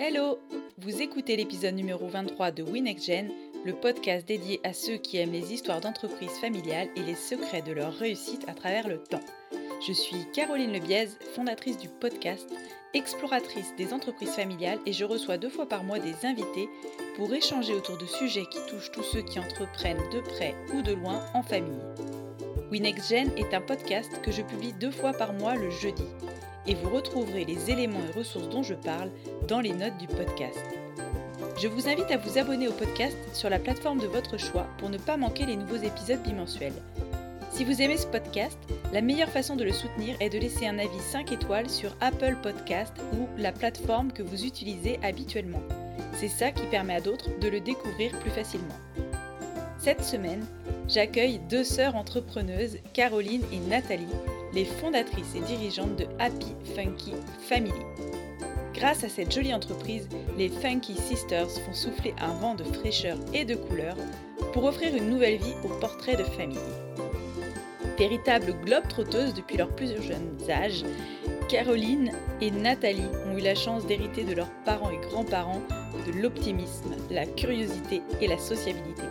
Hello Vous écoutez l'épisode numéro 23 de WinXGen, le podcast dédié à ceux qui aiment les histoires d'entreprises familiales et les secrets de leur réussite à travers le temps. Je suis Caroline Lebiez, fondatrice du podcast, exploratrice des entreprises familiales et je reçois deux fois par mois des invités pour échanger autour de sujets qui touchent tous ceux qui entreprennent de près ou de loin en famille. WinXGen est un podcast que je publie deux fois par mois le jeudi et vous retrouverez les éléments et ressources dont je parle dans les notes du podcast. Je vous invite à vous abonner au podcast sur la plateforme de votre choix pour ne pas manquer les nouveaux épisodes bimensuels. Si vous aimez ce podcast, la meilleure façon de le soutenir est de laisser un avis 5 étoiles sur Apple Podcast ou la plateforme que vous utilisez habituellement. C'est ça qui permet à d'autres de le découvrir plus facilement. Cette semaine, j'accueille deux sœurs entrepreneuses, Caroline et Nathalie, les fondatrices et dirigeantes de Happy Funky Family. Grâce à cette jolie entreprise, les Funky Sisters font souffler un vent de fraîcheur et de couleur pour offrir une nouvelle vie aux portraits de famille. Véritables globe-trotteuses depuis leur plus jeunes âges, Caroline et Nathalie ont eu la chance d'hériter de leurs parents et grands-parents de l'optimisme, la curiosité et la sociabilité.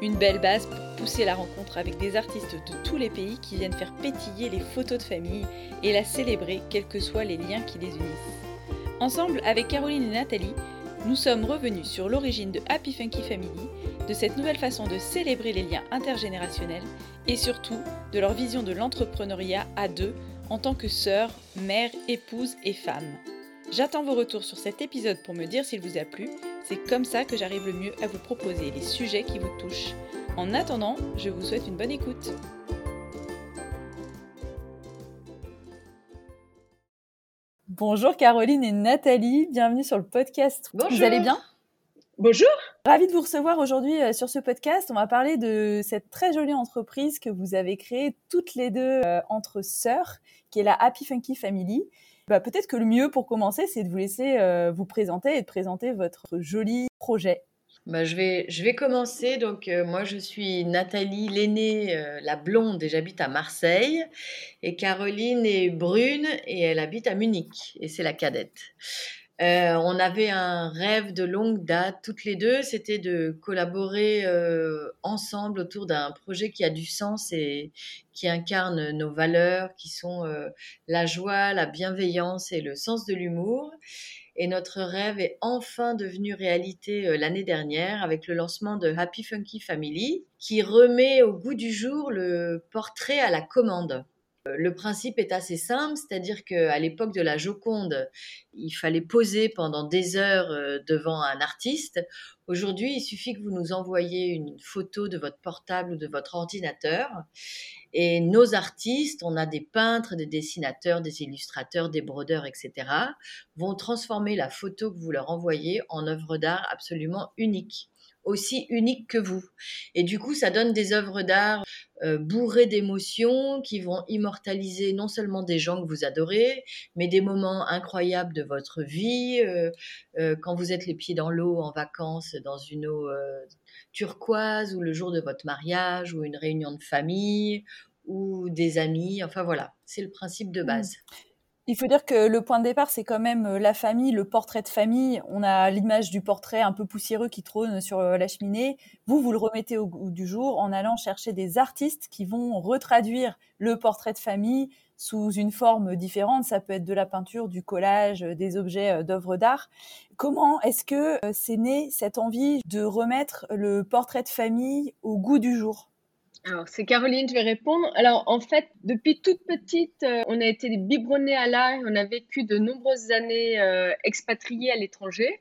Une belle base pour pousser la rencontre avec des artistes de tous les pays qui viennent faire pétiller les photos de famille et la célébrer quels que soient les liens qui les unissent. Ensemble, avec Caroline et Nathalie, nous sommes revenus sur l'origine de Happy Funky Family, de cette nouvelle façon de célébrer les liens intergénérationnels et surtout de leur vision de l'entrepreneuriat à deux en tant que sœurs, mères, épouses et femmes. J'attends vos retours sur cet épisode pour me dire s'il vous a plu. C'est comme ça que j'arrive le mieux à vous proposer les sujets qui vous touchent. En attendant, je vous souhaite une bonne écoute. Bonjour Caroline et Nathalie, bienvenue sur le podcast. Bonjour. Vous allez bien? Bonjour. Ravi de vous recevoir aujourd'hui euh, sur ce podcast. On va parler de cette très jolie entreprise que vous avez créée toutes les deux euh, entre sœurs, qui est la Happy Funky Family. Bah, Peut-être que le mieux pour commencer, c'est de vous laisser euh, vous présenter et de présenter votre joli projet. Bah, je, vais, je vais commencer. Donc, euh, moi, je suis Nathalie, l'aînée, euh, la blonde, et j'habite à Marseille. Et Caroline est brune et elle habite à Munich. Et c'est la cadette. Euh, on avait un rêve de longue date, toutes les deux, c'était de collaborer euh, ensemble autour d'un projet qui a du sens et qui incarne nos valeurs, qui sont euh, la joie, la bienveillance et le sens de l'humour. Et notre rêve est enfin devenu réalité euh, l'année dernière avec le lancement de Happy Funky Family, qui remet au goût du jour le portrait à la commande. Euh, Le principe est assez simple, c'est-à-dire qu'à l'époque de la Joconde, il fallait poser pendant des heures euh, devant un artiste. Aujourd'hui, il suffit que vous nous envoyiez une photo de votre portable ou de votre ordinateur. Et nos artistes, on a des peintres, des dessinateurs, des illustrateurs, des brodeurs, etc., vont transformer la photo que vous leur envoyez en œuvre d'art absolument unique aussi unique que vous. Et du coup, ça donne des œuvres d'art euh, bourrées d'émotions qui vont immortaliser non seulement des gens que vous adorez, mais des moments incroyables de votre vie. euh, euh, quand vous êtes les pieds dans l'eau en vacances, dans une eau turquoise, ou le jour de votre mariage, ou une réunion de famille, ou des amis. Enfin voilà, c'est le principe de base. Il faut dire que le point de départ, c'est quand même euh, la famille, le portrait de famille. On a l'image du portrait un peu poussiéreux qui trône sur euh, la cheminée. Vous, vous le remettez au goût du jour en allant chercher des artistes qui vont retraduire le portrait de famille sous une forme différente. Ça peut être de la peinture, du collage, euh, des objets d'œuvres d'art. Comment est-ce que c'est né cette envie de remettre le portrait de famille au goût du jour? Alors, c'est Caroline, je vais répondre. Alors, en fait, depuis toute petite, euh, on a été biberonnés à l'art. On a vécu de nombreuses années euh, expatriés à l'étranger.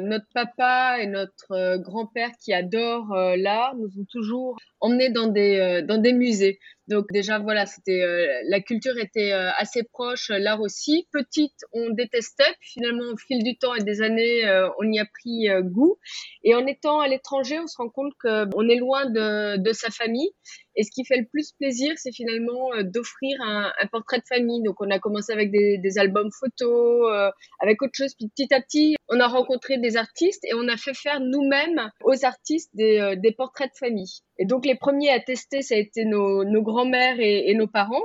Notre papa et notre euh, grand-père qui adorent l'art nous ont toujours emmenés dans des, dans des musées. Donc déjà, voilà, c'était euh, la culture était euh, assez proche, l'art aussi. Petite, on détestait. Puis finalement, au fil du temps et des années, euh, on y a pris euh, goût. Et en étant à l'étranger, on se rend compte qu'on est loin de, de sa famille. Et ce qui fait le plus plaisir, c'est finalement euh, d'offrir un, un portrait de famille. Donc, on a commencé avec des, des albums photos, euh, avec autre chose. Puis petit à petit, on a rencontré des artistes et on a fait faire nous-mêmes aux artistes des, euh, des portraits de famille. Et donc les premiers à tester, ça a été nos, grands-mères et, nos parents.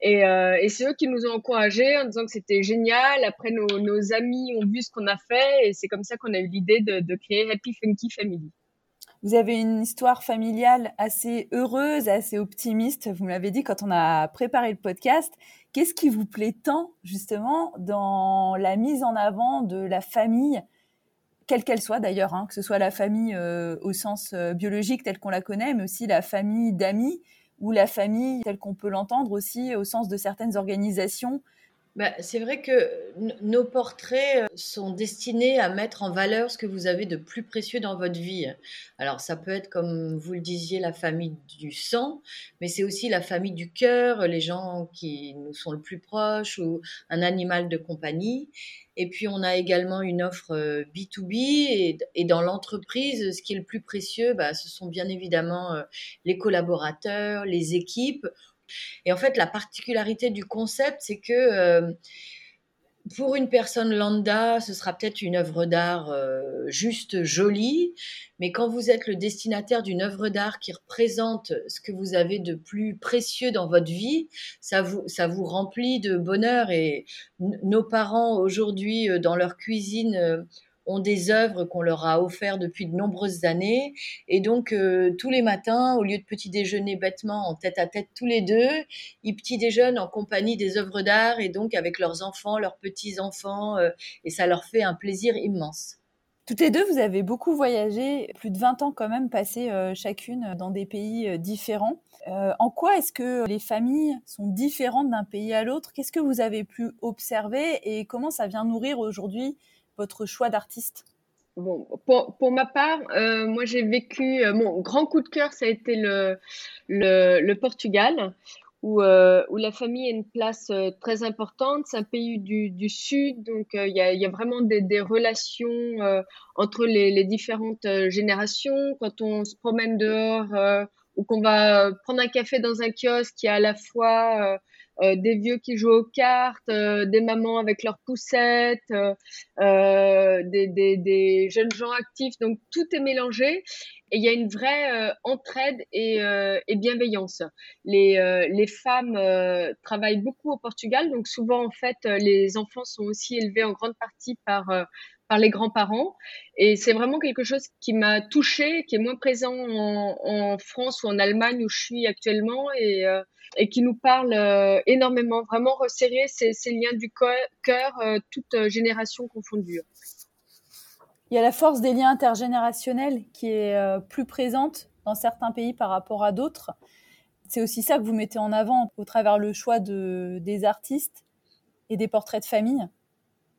Et, euh, et c'est eux qui nous ont encouragés en disant que c'était génial. Après, nos, nos, amis ont vu ce qu'on a fait et c'est comme ça qu'on a eu l'idée de, de, créer Happy Funky Family. Vous avez une histoire familiale assez heureuse, assez optimiste. Vous me l'avez dit quand on a préparé le podcast. Qu'est-ce qui vous plaît tant, justement, dans la mise en avant de la famille quelle qu'elle soit d'ailleurs, hein, que ce soit la famille euh, au sens euh, biologique telle qu'on la connaît, mais aussi la famille d'amis ou la famille telle qu'on peut l'entendre aussi au sens de certaines organisations bah, c'est vrai que nos portraits euh, sont destinés à mettre en valeur ce que vous avez de plus précieux dans votre vie. Alors ça peut être, comme vous le disiez, la famille du sang, mais c'est aussi la famille du cœur, les gens qui nous sont le plus proches ou un animal de compagnie. Et puis on a également une offre B2B euh, et, dans l'entreprise, ce qui est le plus précieux, bah, ce sont bien évidemment euh, les collaborateurs, les équipes et en fait, la particularité du concept, c'est que euh, pour une personne lambda, ce sera peut-être une œuvre d'art euh, juste jolie, mais quand vous êtes le destinataire d'une œuvre d'art qui représente ce que vous avez de plus précieux dans votre vie, ça vous, ça vous remplit de bonheur. Et nos parents, aujourd'hui, euh, dans leur cuisine, ont des œuvres qu'on leur a offertes depuis de nombreuses années. Et donc, euh, tous les matins, au lieu de petit déjeuner bêtement en tête à tête tous les deux, ils petit déjeunent en compagnie des œuvres d'art et donc avec leurs enfants, leurs petits-enfants. Euh, et ça leur fait un plaisir immense. Toutes les deux, vous avez beaucoup voyagé, plus de 20 ans quand même passé euh, chacune dans des pays différents. en quoi est-ce que les familles sont différentes d'un pays à l'autre? Qu'est-ce que vous avez pu observer et comment ça vient nourrir aujourd'hui votre choix d'artiste Bon, pour, ma part, euh, moi j'ai vécu, euh, mon grand coup de cœur, ça a été le, le, Portugal, où, euh, où, la famille a une place très importante. C'est un pays du, du Sud, donc il y, a, y, a, vraiment des, relations entre les, différentes générations. Quand on se promène dehors ou qu'on va prendre un café dans un kiosque, y a à la fois euh, des vieux qui jouent aux cartes, euh, des mamans avec leurs poussettes, euh, des, jeunes gens actifs. Donc tout est mélangé et il y a une vraie entraide et, et, bienveillance. Les, les femmes travaillent beaucoup au Portugal, donc souvent en fait les enfants sont aussi élevés en grande partie par par les grands-parents. Et c'est vraiment quelque chose qui m'a touchée, qui est moins présent en, France ou en Allemagne où je suis actuellement et, euh, et qui nous parle euh, énormément, vraiment resserrer ces, liens du cœur, euh, toute génération confondue. Il y a la force des liens intergénérationnels qui est plus présente dans certains pays par rapport à d'autres. C'est aussi ça que vous mettez en avant au travers le choix de, des artistes et des portraits de famille.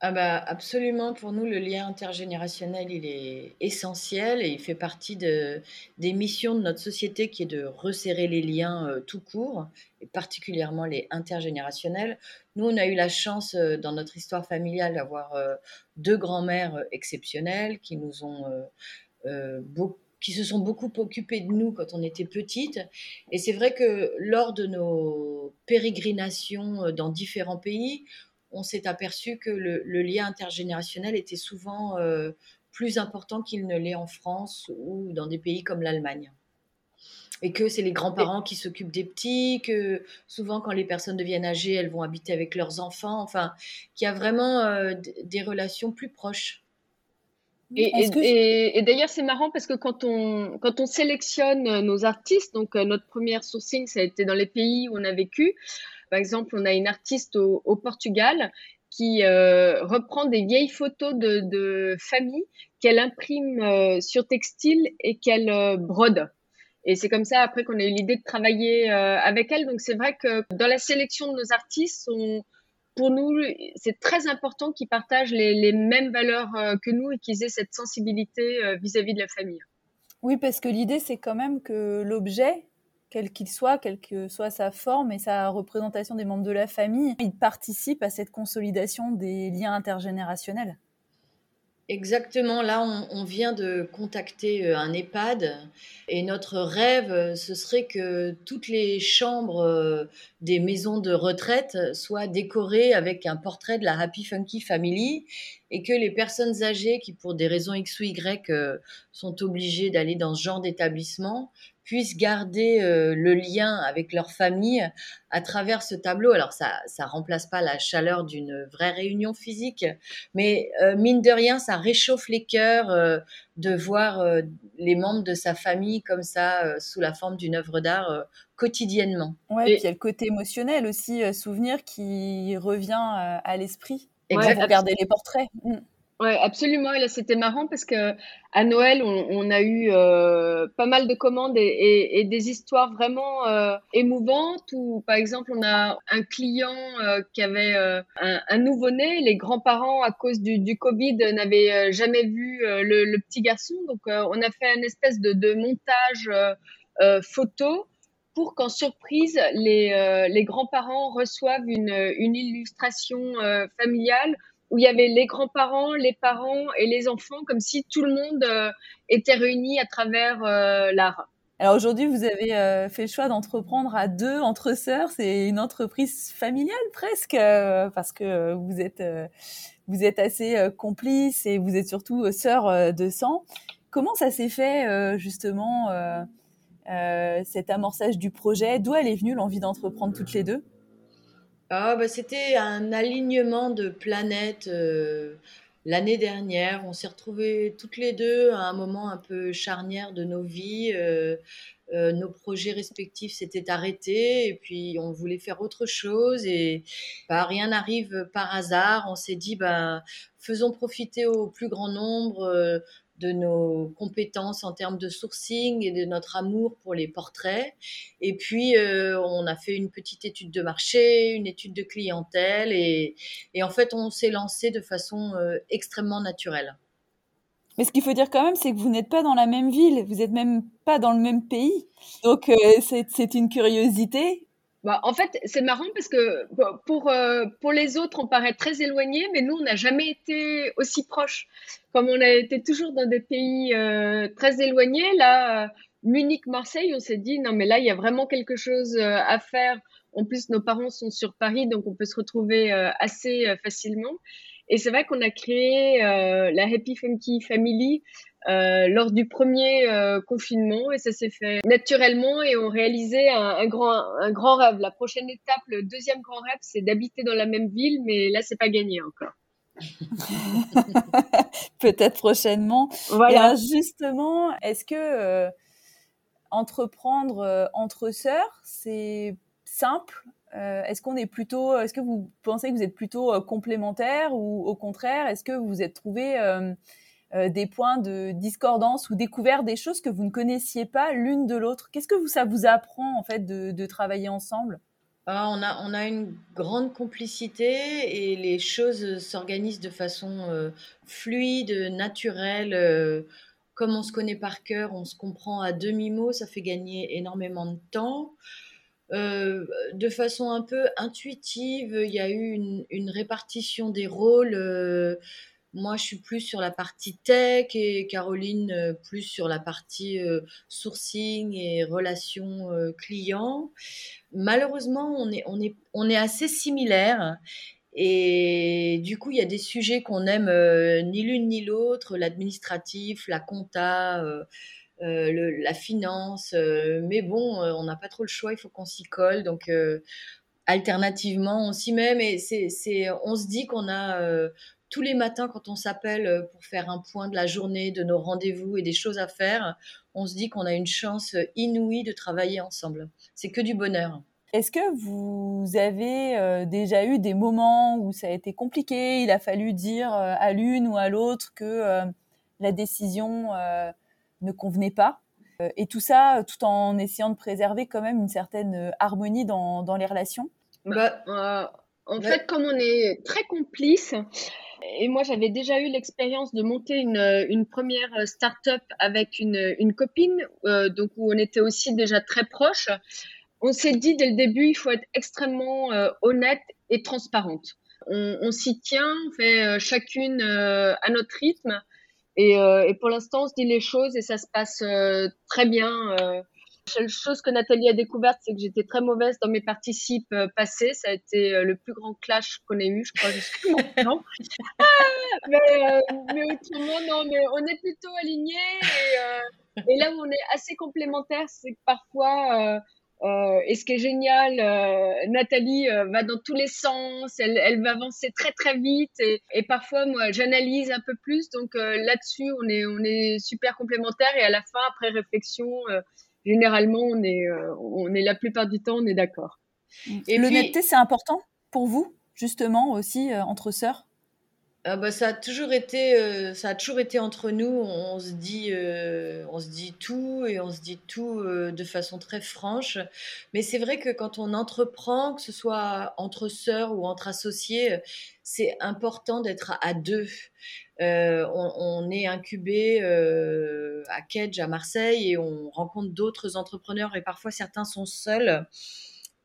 Ah bah absolument, pour nous, le lien intergénérationnel, il est essentiel et il fait partie de, des missions de notre société qui est de resserrer les liens euh, tout court, et particulièrement les intergénérationnels. Nous, on a eu la chance euh, dans notre histoire familiale d'avoir euh, deux grands-mères exceptionnelles qui nous ont qui se sont beaucoup occupées de nous quand on était petites. Et c'est vrai que lors de nos pérégrinations dans différents pays, on s'est aperçu que le, lien intergénérationnel était souvent euh, plus important qu'il ne l'est en France ou dans des pays comme l'Allemagne. Et que c'est les grands-parents qui s'occupent des petits, que souvent quand les personnes deviennent âgées, elles vont habiter avec leurs enfants, enfin, qu'il y a vraiment euh, des relations plus proches. Et, d'ailleurs, c'est marrant parce que quand on, quand on sélectionne nos artistes, donc euh, notre première sourcing, ça a été dans les pays où on a vécu, par exemple, on a une artiste au, Portugal qui euh, reprend des vieilles photos de, famille qu'elle imprime euh, sur textile et qu'elle euh, brode. Et c'est comme ça après qu'on a eu l'idée de travailler avec elle. Donc c'est vrai que dans la sélection de nos artistes, pour nous, c'est très important qu'ils partagent les, mêmes valeurs que nous et qu'ils aient cette sensibilité vis-à-vis -vis de la famille. Oui, parce que l'idée, c'est quand même que l'objet quel qu'il soit, quelle que soit sa forme et sa représentation des membres de la famille, il participe à cette consolidation des liens intergénérationnels. Exactement, là on, vient de contacter euh, un EHPAD et notre rêve, euh, ce serait que toutes les chambres euh, des maisons de retraite soient décorées avec un portrait de la Happy Funky Family et que les personnes âgées qui pour des raisons X ou Y sont obligées d'aller dans ce genre d'établissement puissent garder euh, le lien avec leur famille à travers ce tableau. Alors ça ça remplace pas la chaleur d'une vraie réunion physique, mais euh, mine de rien, ça réchauffe les cœurs euh, de voir les membres de sa famille comme ça sous la forme d'une œuvre d'art quotidiennement. Ouais, et puis il y a le côté émotionnel aussi, souvenir qui revient à l'esprit. Exactement. Regarder les portraits. Mm. Ouais, absolument. Et là, c'était marrant parce que à Noël, on, a eu euh, pas mal de commandes et, des histoires vraiment euh, émouvantes. Où, par exemple, on a un client euh, qui avait un, un nouveau-né. Les grands-parents, à cause du, Covid, n'avaient jamais vu le, le, petit garçon. Donc, on a fait une espèce de, de montage photo pour qu'en surprise, les, les grands-parents reçoivent une, une illustration familiale où il y avait les grands-parents, les parents et les enfants, comme si tout le monde euh, était réuni à travers euh, l'art. Alors aujourd'hui, vous avez euh, fait le choix d'entreprendre à deux entre sœurs. C'est une entreprise familiale presque, parce que vous êtes vous êtes assez complices et vous êtes surtout sœurs de sang. Comment ça s'est fait justement cet amorçage du projet? D'où elle est venue l'envie d'entreprendre toutes les deux? Ah, bah, c'était un alignement de planètes euh, l'année dernière. On s'est retrouvés toutes les deux à un moment un peu charnière de nos vies. Euh, euh, nos projets respectifs s'étaient arrêtés et puis on voulait faire autre chose et bah, rien n'arrive par hasard. On s'est dit bah faisons profiter au plus grand nombre de nos compétences en termes de sourcing et de notre amour pour les portraits. Et puis, euh, on a fait une petite étude de marché, une étude de clientèle, et, et en fait, on s'est lancé de façon euh, extrêmement naturelle. Mais ce qu'il faut dire quand même, c'est que vous n'êtes pas dans la même ville, vous n'êtes même pas dans le même pays. Donc, euh, c'est une curiosité. Bah, en fait, c'est marrant parce que pour, euh, pour les autres, on paraît très éloigné, mais nous, on n'a jamais été aussi proches. Comme on a été toujours dans des pays euh, très éloignés, là, euh, Munich, Marseille, on s'est dit, non, mais là, il y a vraiment quelque chose à faire. En plus, nos parents sont sur Paris, donc on peut se retrouver assez facilement. Et c'est vrai qu'on a créé la Happy Funky Family euh, lors du premier euh, confinement et ça s'est fait naturellement et on réalisait un, un, grand, un grand rêve. La prochaine étape, le deuxième grand rêve, c'est d'habiter dans la même ville, mais là, c'est pas gagné encore. Peut-être prochainement. Voilà. justement, est-ce que euh, entreprendre entre sœurs, c'est simple Est-ce qu'on est plutôt, est-ce que vous pensez que vous êtes plutôt complémentaires ou au contraire, est-ce que vous vous êtes trouvé des points de discordance ou découvert des choses que vous ne connaissiez pas l'une de l'autre Qu'est-ce que ça vous apprend en fait de, travailler ensemble? Ah, on, a, une grande complicité et les choses s'organisent de façon euh, fluide, naturelle. Euh, comme on se connaît par cœur, on se comprend à demi-mot, ça fait gagner énormément de temps. Euh, de façon un peu intuitive, il y a eu une répartition des rôles moi, je suis plus sur la partie tech et Caroline euh, plus sur la partie euh, sourcing et relations euh, clients. Malheureusement, on est, on est, on est assez similaires. Et du coup, il y a des sujets qu'on aime ni l'une ni l'autre, l'administratif, la compta, la finance. mais bon, on n'a pas trop le choix, il faut qu'on s'y colle. Donc, alternativement, on s'y met, mais c'est, on se dit qu'on a tous les matins, quand on s'appelle euh, pour faire un point de la journée, de nos rendez-vous et des choses à faire, on se dit qu'on a une chance inouïe de travailler ensemble. C'est que du bonheur. Est-ce que vous avez euh, déjà eu des moments où ça a été compliqué Il a fallu dire euh, à l'une ou à l'autre que la décision ne convenait pas Et tout ça, tout en essayant de préserver quand même une certaine harmonie dans, dans les relations? Bah, En fait, comme on est très complices, et moi, j'avais déjà eu l'expérience de monter une, une première start-up avec une, une copine, euh, donc où on était aussi déjà très proches. On s'est dit dès le début, il faut être extrêmement euh, honnête et transparente. On, on s'y tient, on fait euh, chacune euh, à notre rythme. Et, et pour l'instant, on se dit les choses et ça se passe très bien. La seule chose que Nathalie a découverte, c'est que j'étais très mauvaise dans mes participes euh, passés. Ça a été euh, le plus grand clash qu'on ait eu, je crois, jusqu'à maintenant. Ah, mais, euh, mais, autrement, non, mais on est plutôt alignés et, Et là où on est assez complémentaires, c'est que parfois, euh, et ce qui est génial, euh, Nathalie euh, va dans tous les sens, elle, elle va avancer très très vite et, et parfois moi j'analyse un peu plus. Donc là-dessus on est on est super complémentaires et à la fin après réflexion, généralement on est on est la plupart du temps on est d'accord. Et l'honnêteté c'est important pour vous justement aussi entre sœurs? Ah bah, ça a toujours été, euh, ça a toujours été entre nous. On, se dit, euh, on se dit tout et on se dit tout euh, de façon très franche. Mais c'est vrai que quand on entreprend, que ce soit entre sœurs ou entre associés, c'est important d'être à deux. On, on, est incubé à Kedge à Marseille et on rencontre d'autres entrepreneurs et parfois certains sont seuls.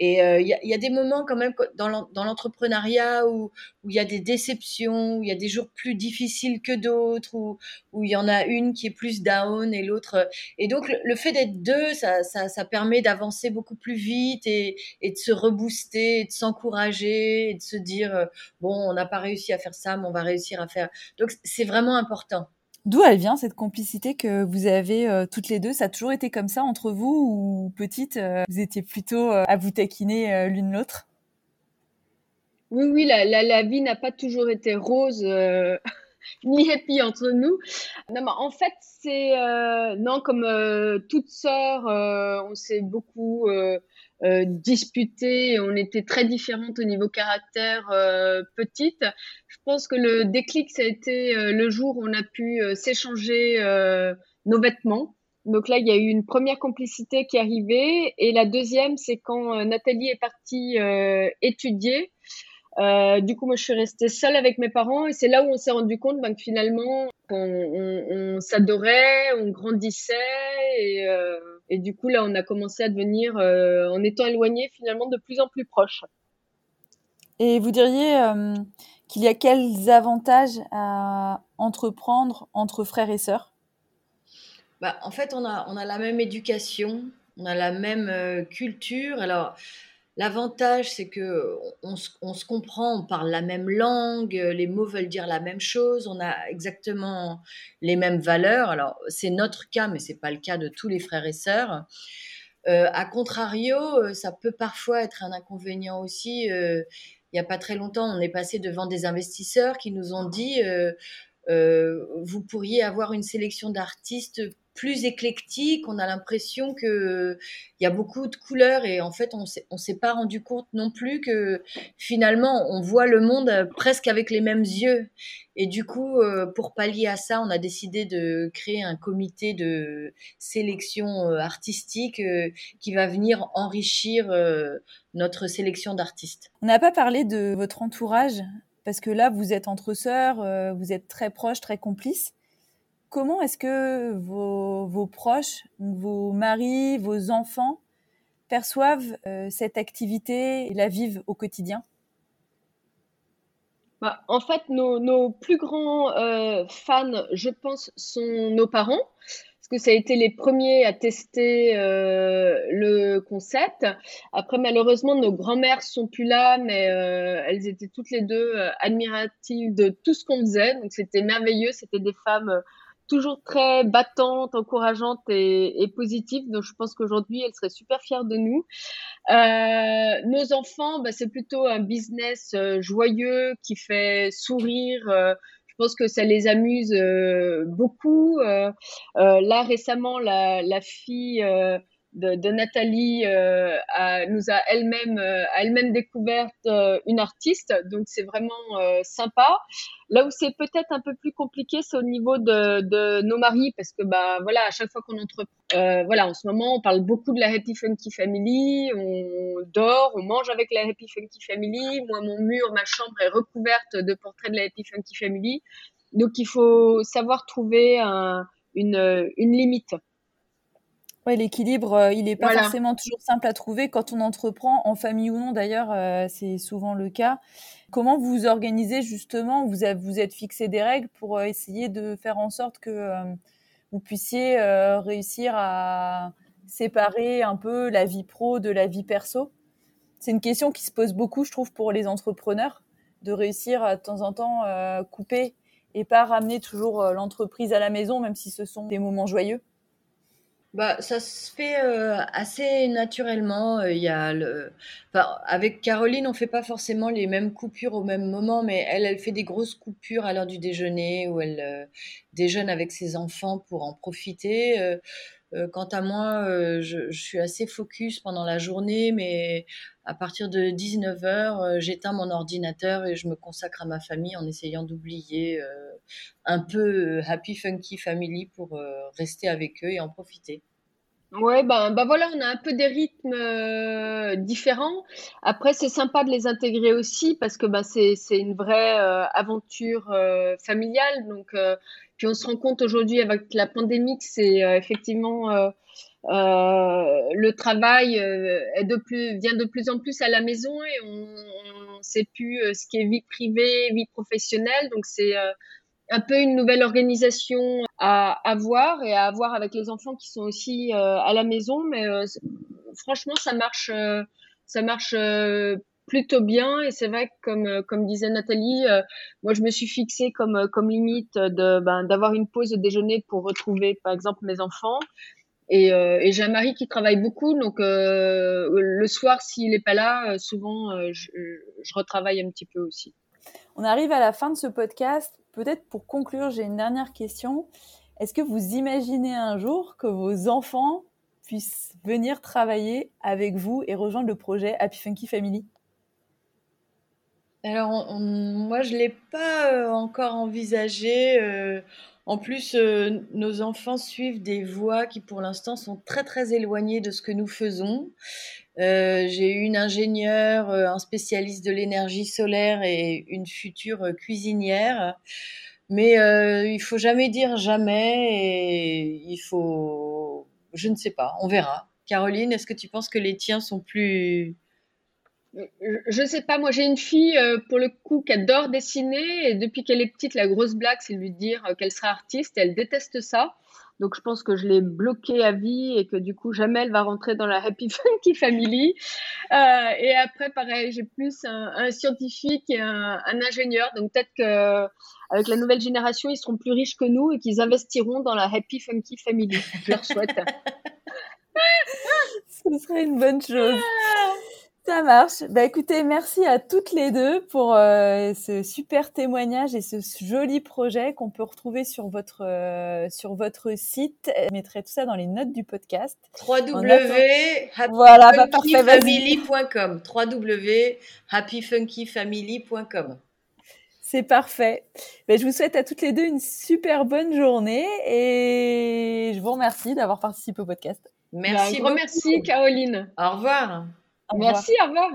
Et il y, y, a des moments quand même dans l'entrepreneuriat où il y a des déceptions, où il y a des jours plus difficiles que d'autres, où il y en a une qui est plus down et l'autre. Et donc le, fait d'être deux, ça, ça, ça permet d'avancer beaucoup plus vite et, et, de se rebooster, et de s'encourager, et de se dire bon, on n'a pas réussi à faire ça, mais on va réussir à faire. Donc c'est vraiment important. D'où elle vient cette complicité que vous avez euh, toutes les deux? Ça a toujours été comme ça entre vous ou petite, euh, vous étiez plutôt euh, à vous taquiner l'une l'autre? Oui, oui, la, vie n'a pas toujours été rose ni happy entre nous. Non, mais en fait, c'est non comme toute sœur, on s'est beaucoup euh, disputé, on était très différentes au niveau caractère euh, petite. Je pense que le déclic, ça a été euh, le jour où on a pu s'échanger nos vêtements. Donc là, il y a eu une première complicité qui est arrivée. Et la deuxième, c'est quand Nathalie est partie étudier. Euh, du coup, moi, je suis restée seule avec mes parents et c'est là où on s'est rendu compte ben, que finalement, on, on, on s'adorait, on grandissait et, euh, et, du coup, là, on a commencé à devenir, euh, en étant éloignés, finalement, de plus en plus proches. Et vous diriez euh, qu'il y a quels avantages à entreprendre entre frères et sœurs? Bah, En fait, on a, on a la même éducation, on a la même euh, culture. Alors, L'avantage, c'est que on, se comprend, on parle la même langue, les mots veulent dire la même chose, on a exactement les mêmes valeurs. Alors, c'est notre cas, mais c'est pas le cas de tous les frères et sœurs. Euh, a contrario, euh, ça peut parfois être un inconvénient aussi. Euh, il n'y a pas très longtemps, on est passé devant des investisseurs qui nous ont dit euh, vous pourriez avoir une sélection d'artistes plus éclectique. On a l'impression que il y a beaucoup de couleurs et en fait, on ne s'est pas rendu compte non plus que finalement, on voit le monde presque avec les mêmes yeux. Et du coup, euh, pour pallier à ça, on a décidé de créer un comité de sélection euh, artistique euh, qui va venir enrichir notre sélection d'artistes. On n'a pas parlé de votre entourage parce que là, vous êtes entre sœurs, vous êtes très proches, très complices comment est-ce que vos, proches, vos maris, vos enfants perçoivent euh, cette activité et la vivent au quotidien? Bah, En fait, nos, plus grands euh, fans, je pense, sont nos parents parce que ça a été les premiers à tester euh, le concept. Après, malheureusement, nos grands-mères sont plus là, mais elles étaient toutes les deux admiratives de tout ce qu'on faisait. Donc, c'était merveilleux. C'était des femmes toujours très battante, encourageante et, et positive. Donc, je pense qu'aujourd'hui, elle serait super fière de nous. Euh, nos enfants, bah, c'est plutôt un business euh, joyeux qui fait sourire. Euh, je pense que ça les amuse euh, beaucoup. là, récemment, la, la fille de, Nathalie euh, a, nous a elle-même euh, elle-même découverte euh, une artiste, donc c'est vraiment sympa. Là où c'est peut-être un peu plus compliqué, c'est au niveau de, de, nos maris, parce que bah voilà, à chaque fois qu'on entreprend, voilà, en ce moment, on parle beaucoup de la Happy Funky Family, on dort, on mange avec la Happy Funky Family. Moi, mon mur, ma chambre est recouverte de portraits de la Happy Funky Family. Donc, il faut savoir trouver un, une, une limite. Ouais, l'équilibre, euh, il n'est pas forcément toujours simple à trouver quand on entreprend, en famille ou non d'ailleurs, euh, c'est souvent le cas. Comment vous vous organisez justement Vous vous êtes fixé des règles pour euh, essayer de faire en sorte que vous puissiez réussir à séparer un peu la vie pro de la vie perso? C'est une question qui se pose beaucoup, je trouve, pour les entrepreneurs, de réussir à, de temps en temps couper et pas ramener toujours l'entreprise à la maison, même si ce sont des moments joyeux. Bah, ça se fait euh, assez naturellement. Euh, il y a le... enfin, avec Caroline, on fait pas forcément les mêmes coupures au même moment, mais elle, elle fait des grosses coupures à l'heure du déjeuner où elle euh, déjeune avec ses enfants pour en profiter. Quant à moi, je, je suis assez focus pendant la journée, mais à partir de 19h, j'éteins mon ordinateur et je me consacre à ma famille en essayant d'oublier un peu Happy Funky Family pour rester avec eux et en profiter. Ouais, ben, ben voilà, on a un peu des rythmes euh, différents. Après, c'est sympa de les intégrer aussi parce que ben, c'est, c'est une vraie euh, aventure euh, familiale. Donc, puis on se rend compte aujourd'hui avec la pandémie que c'est effectivement le travail est de plus, vient de plus en plus à la maison et on ne sait plus ce qui est vie privée, vie professionnelle. Donc, c'est un peu une nouvelle organisation à avoir et à avoir avec les enfants qui sont aussi euh, à la maison. Mais euh, franchement, ça marche, euh, ça marche plutôt bien. Et c'est vrai que comme, comme disait Nathalie, moi je me suis fixée comme, comme limite de, ben, d'avoir une pause de déjeuner pour retrouver par exemple mes enfants. Et, et j'ai un mari qui travaille beaucoup, donc le soir s'il n'est pas là, souvent je retravaille un petit peu aussi. On arrive à la fin de ce podcast peut-être pour conclure, j'ai une dernière question. Est-ce que vous imaginez un jour que vos enfants puissent venir travailler avec vous et rejoindre le projet Happy Funky Family? Alors, moi, je ne l'ai pas euh, encore envisagé. Euh, en plus, euh, nos enfants suivent des voies qui, pour l'instant, sont très, très éloignées de ce que nous faisons. J'ai eu une ingénieure, un spécialiste de l'énergie solaire et une future cuisinière. Mais euh, il faut jamais dire jamais et il faut, je ne sais pas, on verra. Caroline, est-ce que tu penses que les tiens sont plus je ne sais pas, moi j'ai une fille euh, pour le coup qui adore dessiner et depuis qu'elle est petite, la grosse blague c'est de lui dire euh, qu'elle sera artiste. Elle déteste ça. Donc je pense que je l'ai bloquée à vie et que du coup jamais elle va rentrer dans la Happy Funky Family. Euh, et après pareil, j'ai plus un, scientifique et un, ingénieur. Donc peut-être que avec la nouvelle génération, ils seront plus riches que nous et qu'ils investiront dans la Happy Funky Family. Je leur souhaite. Ce serait une bonne chose. Ça marche. Bah écoutez, merci à toutes les deux pour euh, ce super témoignage et ce joli projet qu'on peut retrouver sur votre euh, sur votre site. Je mettrai tout ça dans les notes du podcast. www.happyfunkyfamily.com www.happyfunkyfamily.com C'est parfait. Bah, je vous souhaite à toutes les deux une super bonne journée et je vous remercie d'avoir participé au podcast. Merci. Bah, merci Caroline. Au revoir. Merci, au revoir.